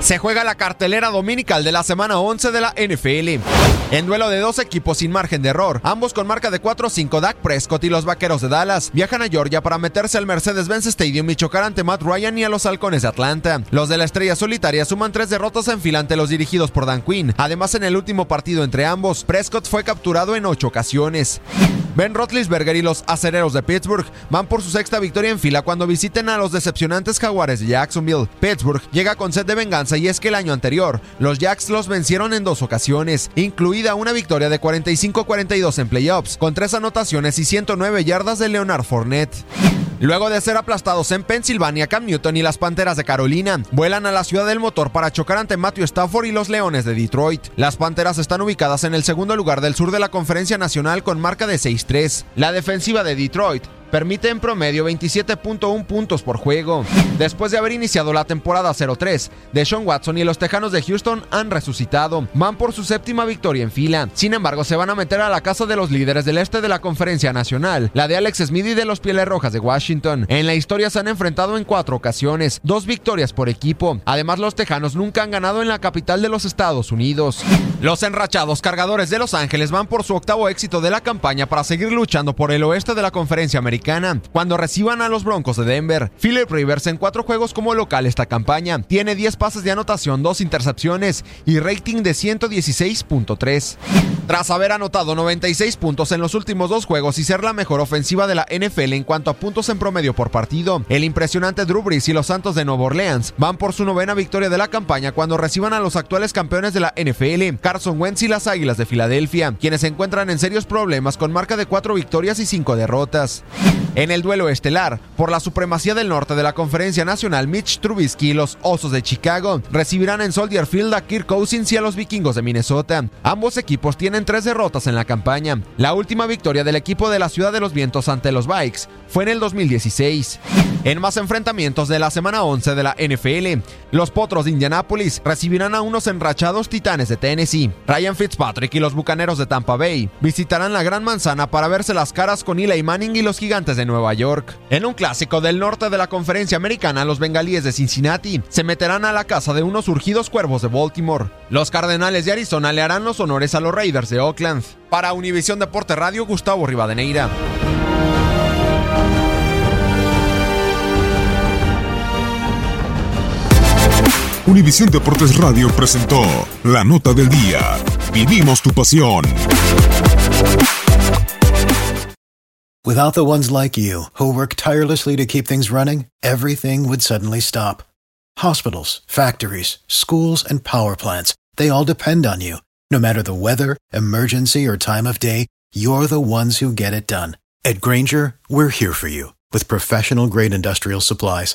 Se juega la cartelera dominical de la semana 11 de la NFL. En duelo de dos equipos sin margen de error, ambos con marca de 4-5, Dak Prescott y los Vaqueros de Dallas viajan a Georgia para meterse al Mercedes-Benz Stadium y chocar ante Matt Ryan y a los Halcones de Atlanta. Los de la Estrella Solitaria suman tres derrotas en fila ante los dirigidos por Dan Quinn. Además, en el último partido entre ambos, Prescott fue capturado en ocho ocasiones. Ben Roethlisberger y los acereros de Pittsburgh van por su sexta victoria en fila cuando visiten a los decepcionantes jaguares de Jacksonville. Pittsburgh llega con sed de venganza y es que el año anterior, los Jacks los vencieron en dos ocasiones, incluida una victoria de 45-42 en playoffs, con tres anotaciones y 109 yardas de Leonard Fournette. Luego de ser aplastados en Pensilvania, Cam Newton y las Panteras de Carolina vuelan a la ciudad del motor para chocar ante Matthew Stafford y los Leones de Detroit. Las Panteras están ubicadas en el segundo lugar del sur de la Conferencia Nacional con marca de 6-3. La defensiva de Detroit permite en promedio 27.1 puntos por juego. Después de haber iniciado la temporada 0-3, Deshaun Watson y los Tejanos de Houston han resucitado. Van por su séptima victoria en fila. Sin embargo, se van a meter a la casa de los líderes del este de la Conferencia Nacional, la de Alex Smith y de los Pieles Rojas de Washington. En la historia se han enfrentado en cuatro ocasiones, dos victorias por equipo. Además, los Tejanos nunca han ganado en la capital de los Estados Unidos. Los enrachados cargadores de Los Ángeles van por su octavo éxito de la campaña para seguir luchando por el oeste de la Conferencia Americana cuando reciban a los Broncos de Denver. Philip Rivers en cuatro juegos como local esta campaña tiene 10 pases de anotación, 2 intercepciones y rating de 116.3. Tras haber anotado 96 puntos en los últimos dos juegos y ser la mejor ofensiva de la NFL en cuanto a puntos en promedio por partido, el impresionante Drew Brees y los Santos de Nueva Orleans van por su novena victoria de la campaña cuando reciban a los actuales campeones de la NFL, Carson Wentz y las Águilas de Filadelfia, quienes se encuentran en serios problemas con marca de 4 victorias y 5 derrotas. En el duelo estelar, por la supremacía del norte de la Conferencia Nacional, Mitch Trubisky y los Osos de Chicago recibirán en Soldier Field a Kirk Cousins y a los Vikingos de Minnesota. Ambos equipos tienen tres derrotas en la campaña. La última victoria del equipo de la Ciudad de los Vientos ante los Bikes fue en el 2016. En más enfrentamientos de la semana 11 de la NFL, los Potros de Indianápolis recibirán a unos enrachados Titanes de Tennessee. Ryan Fitzpatrick y los Bucaneros de Tampa Bay visitarán la Gran Manzana para verse las caras con Eli Manning y los Gigantes de Nueva York. En un clásico del norte de la conferencia americana, los bengalíes de Cincinnati se meterán a la casa de unos surgidos cuervos de Baltimore. Los Cardenales de Arizona le harán los honores a los Raiders de Oakland. Para Univisión Deporte Radio, Gustavo Rivadeneira. Univisión Deportes Radio presentó la nota del día. Vivimos tu pasión. Without the ones like you, who work tirelessly to keep things running, everything would suddenly stop. Hospitals, factories, schools, and power plants, they all depend on you. No matter the weather, emergency, or time of day, you're the ones who get it done. At Granger, we're here for you with professional grade industrial supplies.